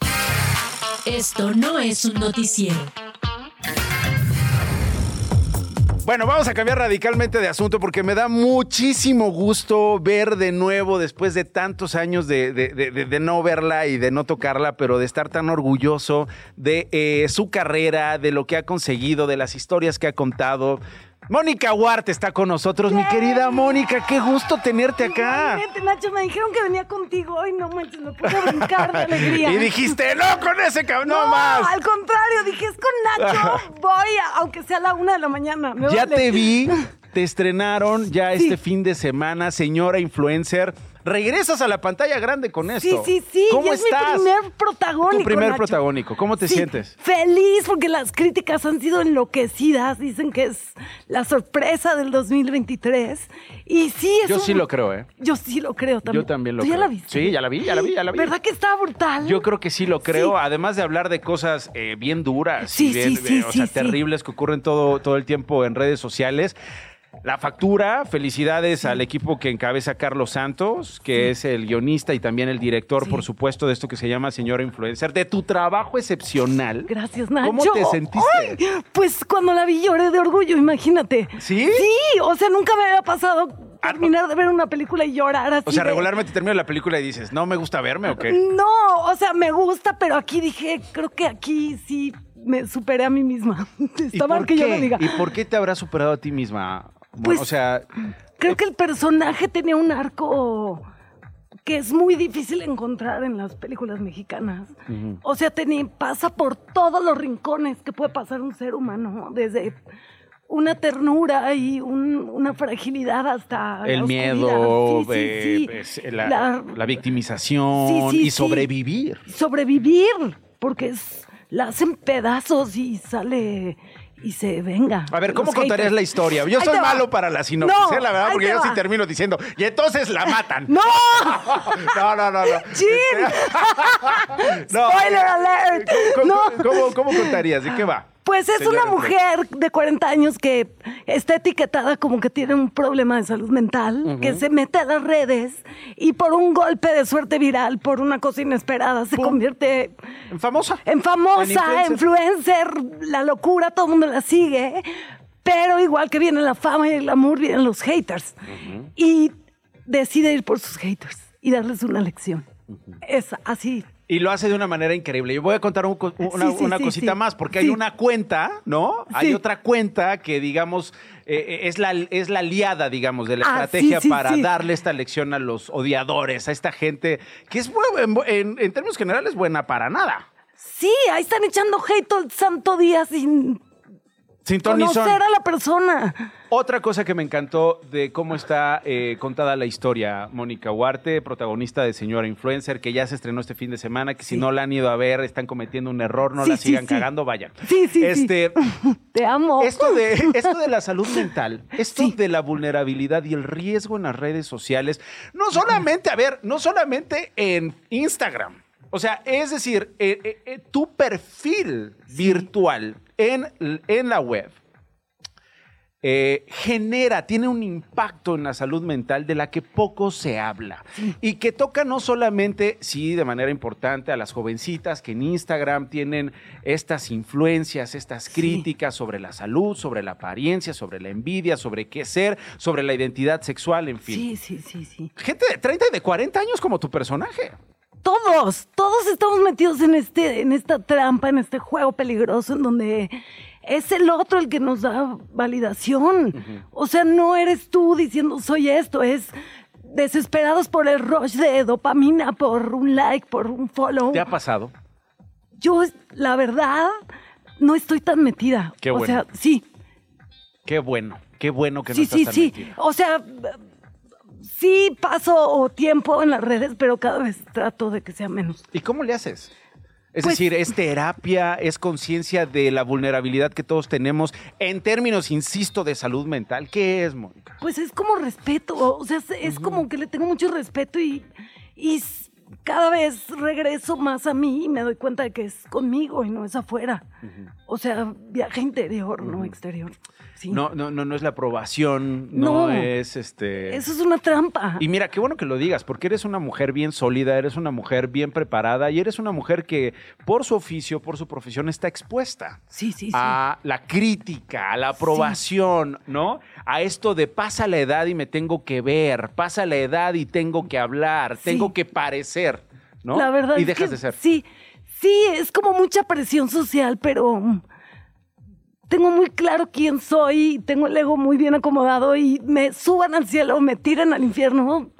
Esto no es un noticiero. Bueno, vamos a cambiar radicalmente de asunto porque me da muchísimo gusto ver de nuevo, después de tantos años de, no verla y de no tocarla, pero de estar tan orgulloso de eh, su carrera, de lo que ha conseguido, de las historias que ha contado. Mónica Huarte está con nosotros, mi querida Mónica, qué gusto tenerte acá. Nacho, me dijeron que venía contigo y no manches, me puse a brincar de alegría. [LAUGHS] y dijiste, no, con ese cabrón, no, más. al contrario, dije, es con Nacho, [LAUGHS] voy, aunque sea a la una de la mañana. ya te vi, [LAUGHS] te estrenaron ya este fin de semana, señora influencer regresas a la pantalla grande con esto. Sí, sí, sí. ¿Cómo es estás? mi primer protagónico. Tu primer protagónico. ¿Cómo te sientes? Feliz porque las críticas han sido enloquecidas. Dicen que es la sorpresa del 2023. Y sí, es Yo sí lo creo, ¿eh? Yo sí lo creo también. Yo también lo ¿Tú creo. ya la viste? Sí, ya la vi, ya la vi, ya la vi. ¿Verdad que está brutal? Yo creo que sí lo creo, además de hablar de cosas eh, bien duras sí, y bien, o sea, terribles que ocurren todo, todo el tiempo en redes sociales. La factura, felicidades al equipo que encabeza Carlos Santos, que es el guionista y también el director, por supuesto, de esto que se llama Señora Influencer, de tu trabajo excepcional. Gracias, Nacho. ¿Cómo te sentiste? pues cuando la vi lloré de orgullo, imagínate. ¿Sí? Sí, o sea, nunca me había pasado terminar de ver una película y llorar así. O sea, de- regularmente terminas la película y dices, ¿no me gusta verme o qué? No, o sea, me gusta, pero aquí dije, creo que aquí sí me superé a mí misma. [LAUGHS] ¿Y Está mal que yo lo diga. ¿Y por qué te habrás superado a ti misma? Pues, o sea, Creo que el personaje tenía un arco que es muy difícil encontrar en las películas mexicanas. O sea, tenía- pasa por todos los rincones que puede pasar un ser humano, desde una ternura y un- una fragilidad hasta la el miedo, Sí, sí, eh, sí. pues, la, La- la victimización y sobrevivir. sobrevivir, porque es, la hacen pedazos y sale y se venga. A ver, ¿cómo contarías la historia? Yo soy va. malo para la sinopsis, No, ¿eh? la verdad, porque yo sí termino diciendo, y entonces la matan. [LAUGHS] [LAUGHS] ¡No! no, no, no, no. [LAUGHS] ¡Chin! No. ¡Spoiler alert! ¿Cómo, No. cómo- cómo contarías? ¿De qué va? Pues es Señora una mujer de 40 años que está etiquetada como que tiene un problema de salud mental, que se mete a las redes y por un golpe de suerte viral, por una cosa inesperada, se convierte En famosa. en famosa, En influencer, la locura, todo el mundo la sigue. Pero igual que viene la fama y el amor, vienen los haters. Y decide ir por sus haters y darles una lección. Es así. Y lo hace de una manera increíble. Yo voy a contar un co- una, Sí, sí, una sí, cosita más, porque hay una cuenta, ¿no? Hay otra cuenta que, digamos, eh, eh, es, la, es la aliada, digamos, de la Ah, estrategia para darle esta lección a los odiadores, a esta gente que es, en- en términos generales, buena para nada. Sí, ahí están echando hate todo el santo día sin Sin ton ni son. conocer a la persona. Otra cosa que me encantó de cómo está eh, contada la historia, Mónica Huarte, protagonista de Señora Influencer, que ya se estrenó este fin de semana, que si no la han ido a ver, están cometiendo un error, no Sí, la sigan sí. cagando, vayan. Sí, sí, este, [LAUGHS] Te amo. Esto de, esto de la salud mental, esto de la vulnerabilidad y el riesgo en las redes sociales, no solamente, a ver, no solamente en Instagram. O sea, es decir, eh, eh, tu perfil virtual en, en la web eh, genera, tiene un impacto en la salud mental de la que poco se habla y que toca no solamente, sí, de manera importante a las jovencitas que en Instagram tienen estas influencias, estas críticas sobre la salud, sobre la apariencia, sobre la envidia, sobre qué ser, sobre la identidad sexual, en fin. Sí, sí, sí, sí. Gente de 30 y de 40 años como tu personaje. Todos, todos estamos metidos en este, en esta trampa, en este juego peligroso en donde es el otro el que nos da validación. O sea, no eres tú diciendo soy esto, es desesperados por el rush de dopamina, por un like, por un follow. ¿Te ha pasado? Yo, la verdad, no estoy tan metida. Qué O bueno. sea, sí, Qué bueno, qué bueno que no sí, estás sí, tan sí. metida. O sea, sí paso tiempo en las redes, pero cada vez trato de que sea menos. ¿Y cómo le haces? Es Pues- decir, es terapia, es conciencia de la vulnerabilidad que todos tenemos en términos, insisto, de salud mental. ¿Qué es, Mónica? Pues es como respeto, o sea, es, es como que le tengo mucho respeto y, y cada vez regreso más a mí y me doy cuenta de que es conmigo y no es afuera. O sea, viaje interior, no exterior. Sí. No, no, no, no es la aprobación, no, No. es este. Eso es una trampa. Y mira, qué bueno que lo digas, porque eres una mujer bien sólida, eres una mujer bien preparada y eres una mujer que por su oficio, por su profesión, está expuesta Sí, sí, sí. a la crítica, a la aprobación, ¿no? A esto de pasa la edad y me tengo que ver, pasa la edad y tengo que hablar, tengo que parecer, ¿no? La verdad y es dejas que de ser. Sí, sí, es como mucha presión social, pero tengo muy claro quién soy, tengo el ego muy bien acomodado y me suban al cielo, me tiran al infierno,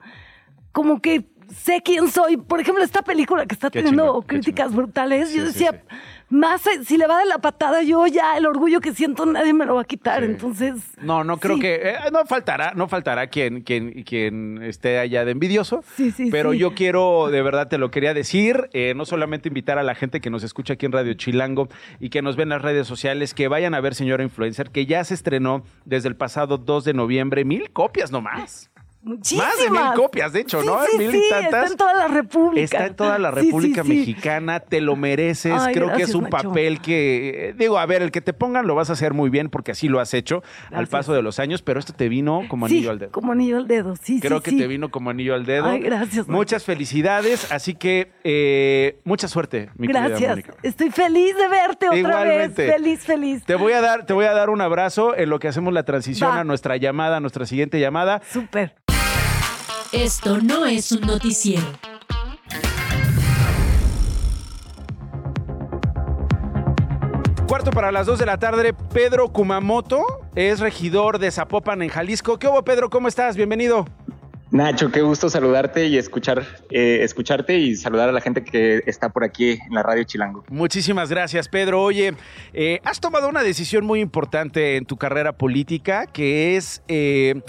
como que sé quién soy. Por ejemplo, esta película que está Qué teniendo críticas brutales, yo Sí, sí, decía, más eh, si le va de la patada, yo ya el orgullo que siento nadie me lo va a quitar, entonces... No, no creo Sí. que eh, no faltará, no faltará quien, quien, quien esté allá de envidioso. Sí, sí, pero sí. yo quiero, de verdad te lo quería decir, eh, no solamente invitar a la gente que nos escucha aquí en Radio Chilango y que nos ve en las redes sociales, que vayan a ver Señora Influencer, que ya se estrenó desde el pasado 2 de noviembre, mil copias nomás. Muchísimas. Más de mil copias, de hecho, Sí, ¿no? Sí, Mil y tantas. está en toda la República. Está en toda la República. Mexicana, te lo mereces. Ay, Creo que es un papel que, eh, digo, a ver, el que te pongan lo vas a hacer muy bien porque así lo has hecho al paso de los años, pero esto te vino como anillo al dedo. como anillo al dedo, sí, Creo que te vino como anillo al dedo. Ay, gracias. Muchas felicidades, así que eh, mucha suerte, mi Gracias. Estoy feliz de verte otra Igualmente. vez. Feliz, feliz. Te voy a dar, te voy a dar un abrazo en lo que hacemos la transición Va. a nuestra llamada, a nuestra siguiente llamada. Súper. Esto no es un noticiero. Cuarto para las dos de la tarde, Pedro Kumamoto es regidor de Zapopan en Jalisco. ¿Qué hubo, Pedro? ¿Cómo estás? Bienvenido. Nacho, qué gusto saludarte y escuchar, eh, escucharte y saludar a la gente que está por aquí en la radio Chilango. Muchísimas gracias, Pedro. Oye, eh, has tomado una decisión muy importante en tu carrera política, que es eh,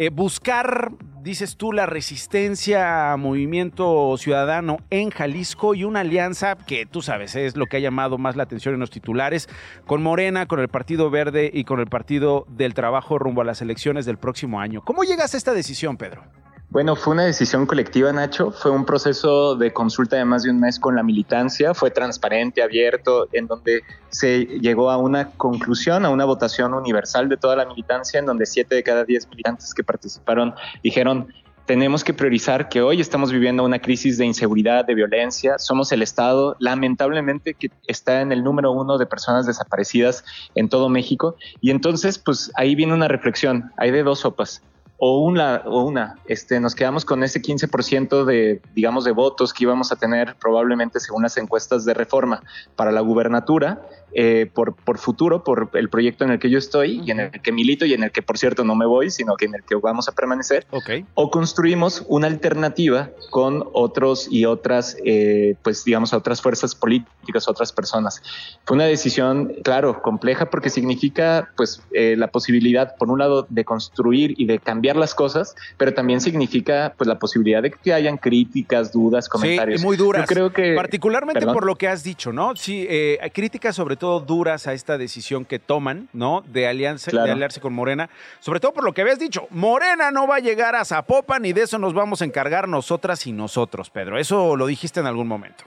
eh, buscar, dices tú, la resistencia a Movimiento Ciudadano en Jalisco y una alianza que tú sabes es lo que ha llamado más la atención en los titulares, con Morena, con el Partido Verde y con el Partido del Trabajo rumbo a las elecciones del próximo año. ¿Cómo llegas a esta decisión, Pedro? Bueno, fue una decisión colectiva, Nacho. Fue un proceso de consulta de más de un mes con la militancia. Fue transparente, abierto, en donde se llegó a una conclusión, a una votación universal de toda la militancia, en donde siete de cada diez militantes que participaron dijeron tenemos que priorizar que hoy estamos viviendo una crisis de inseguridad, de violencia. Somos el Estado, lamentablemente, que está en el número uno de personas desaparecidas en todo México. Y entonces, pues ahí viene una reflexión. Hay de dos sopas o una, o una, este, nos quedamos con ese 15% de, digamos, de votos que íbamos a tener probablemente según las encuestas de reforma para la gubernatura, eh, por, por futuro, por el proyecto en el que yo estoy y en el que milito y en el que, por cierto, no me voy, sino que en el que vamos a permanecer. Ok. O construimos una alternativa con otros y otras, eh, pues digamos, otras fuerzas políticas, otras personas. Fue una decisión, claro, compleja porque significa, pues, eh, la posibilidad, por un lado, de construir y de cambiar las cosas, pero también significa, pues, la posibilidad de que hayan críticas, dudas, comentarios. Sí, muy duras. Yo creo que... Particularmente Perdón. por lo que has dicho, ¿no? Sí, eh, hay críticas sobre todo duras a esta decisión que toman, ¿no? De, alianza, Claro. de aliarse con Morena. Sobre todo por lo que habías dicho. Morena no va a llegar a Zapopan y de eso nos vamos a encargar nosotras y nosotros, Pedro. Eso lo dijiste en algún momento.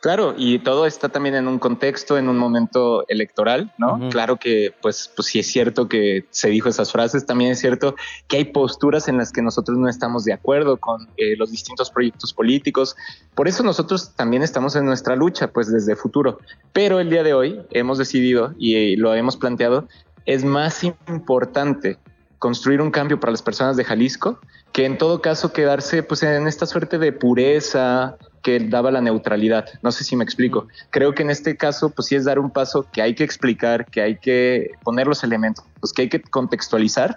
Claro, y todo está también en un contexto, en un momento electoral, ¿no? Claro que, pues, pues sí es cierto que se dijo esas frases, también es cierto que hay posturas en las que nosotros no estamos de acuerdo con eh, los distintos proyectos políticos. Por eso nosotros también estamos en nuestra lucha, pues desde futuro. Pero el día de hoy hemos decidido y eh, lo hemos planteado, es más importante construir un cambio para las personas de Jalisco que en todo caso quedarse pues en esta suerte de pureza que daba la neutralidad. No sé si me explico. Creo que en este caso pues sí es dar un paso que hay que explicar, que hay que poner los elementos, pues que hay que contextualizar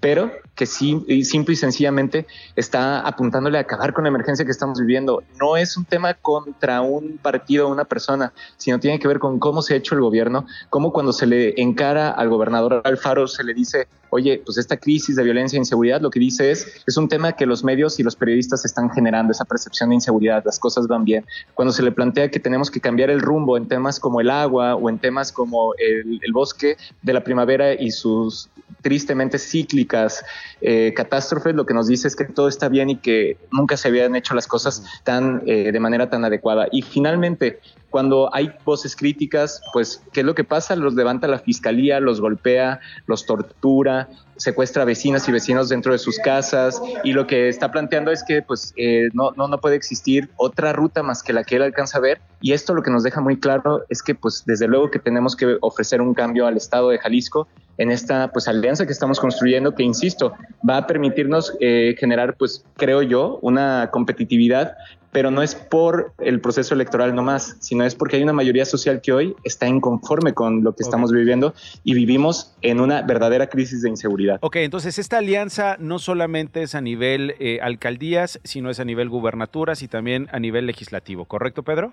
pero que sí, simple y sencillamente está apuntándole a acabar con la emergencia que estamos viviendo. No es un tema contra un partido o una persona, sino tiene que ver con cómo se ha hecho el gobierno, cómo cuando se le encara al gobernador Alfaro se le dice, oye, pues esta crisis de violencia e inseguridad, lo que dice es, es un tema que los medios y los periodistas están generando, esa percepción de inseguridad, las cosas van bien. Cuando se le plantea que tenemos que cambiar el rumbo en temas como el agua o en temas como el, el bosque de la primavera y sus tristemente cíclicas eh, catástrofes, lo que nos dice es que todo está bien y que nunca se habían hecho las cosas tan eh, de manera tan adecuada. Y finalmente, cuando hay voces críticas, pues, ¿qué es lo que pasa? Los levanta la fiscalía, los golpea, los tortura, secuestra vecinas y vecinos dentro de sus casas y lo que está planteando es que pues eh, no, no, no puede existir otra ruta más que la que él alcanza a ver y esto lo que nos deja muy claro es que pues desde luego que tenemos que ofrecer un cambio al estado de Jalisco en esta pues alianza que estamos construyendo que insisto va a permitirnos eh, generar pues creo yo una competitividad pero no es por el proceso electoral nomás, sino es porque hay una mayoría social que hoy está inconforme con lo que estamos viviendo y vivimos en una verdadera crisis de inseguridad. Ok, entonces esta alianza no solamente es a nivel eh, alcaldías, sino es a nivel gubernaturas y también a nivel legislativo, ¿correcto, Pedro?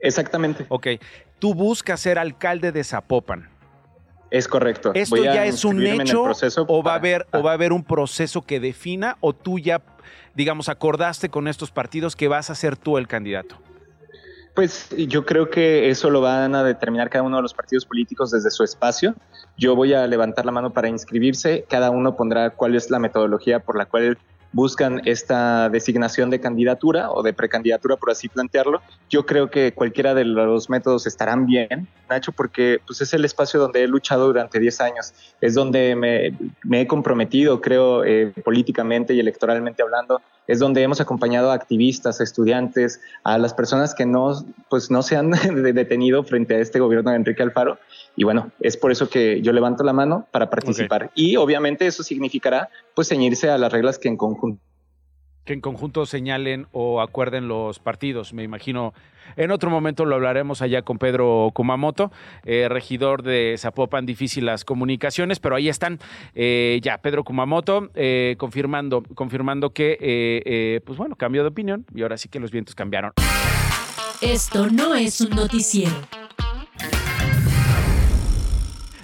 Exactamente. Ok, tú buscas ser alcalde de Zapopan. Es correcto. ¿Esto ya es un hecho o va a haber o va a haber un proceso que defina o tú ya digamos, acordaste con estos partidos que vas a ser tú el candidato? Pues yo creo que eso lo van a determinar cada uno de los partidos políticos desde su espacio. Yo voy a levantar la mano para inscribirse, cada uno pondrá cuál es la metodología por la cual buscan esta designación de candidatura o de precandidatura, por así plantearlo. Yo creo que cualquiera de los métodos estarán bien, Nacho, porque pues, es el espacio donde he luchado durante 10 años, es donde me, he comprometido, creo, eh, políticamente y electoralmente hablando, es donde hemos acompañado a activistas, a estudiantes, a las personas que no, pues, no se han [LAUGHS] detenido frente a este gobierno de Enrique Alfaro. Y bueno, es por eso que yo levanto la mano para participar. Y obviamente eso significará pues ceñirse a las reglas que en conjunto que en conjunto señalen o acuerden los partidos. Me imagino, en otro momento lo hablaremos allá con Pedro Kumamoto, eh, regidor de Zapopan, difícil las comunicaciones, pero ahí están eh, ya Pedro Kumamoto eh, confirmando, confirmando que, pues bueno, cambió de opinión y ahora sí que los vientos cambiaron. Esto no es un noticiero.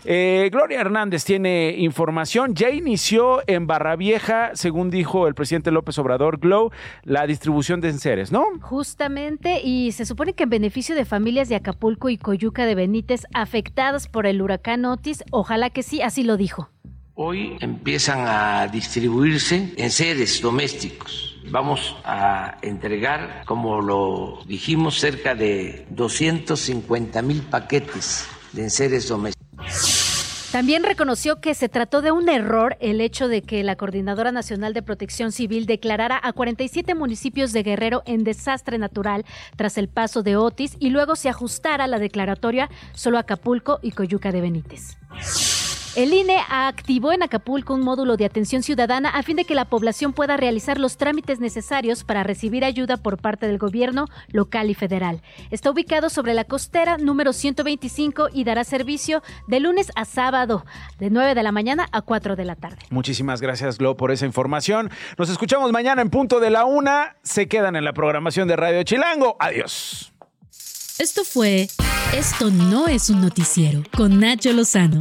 Eh, Gloria Hernández tiene información. Ya inició en Barra Vieja, según dijo el presidente López Obrador, Glow, la distribución de enseres, ¿no? Justamente, y se supone que en beneficio de familias de Acapulco y Coyuca de Benítez afectadas por el huracán Otis, ojalá que sí, así lo dijo. Hoy empiezan a distribuirse enseres domésticos. Vamos a entregar, como lo dijimos, cerca de 250 mil paquetes de enseres domésticos. También reconoció que se trató de un error el hecho de que la Coordinadora Nacional de Protección Civil declarara a 47 municipios de Guerrero en desastre natural tras el paso de Otis y luego se ajustara la declaratoria solo a Acapulco y Coyuca de Benítez. El INE activó en Acapulco un módulo de atención ciudadana a fin de que la población pueda realizar los trámites necesarios para recibir ayuda por parte del gobierno local y federal. Está ubicado sobre la costera número 125 y dará servicio de lunes a sábado, de 9 de la mañana a 4 de la tarde. Muchísimas gracias, Glo, por esa información. Nos escuchamos mañana en punto de la una. Se quedan en la programación de Radio Chilango. Adiós. Esto fue Esto no es un noticiero con Nacho Lozano,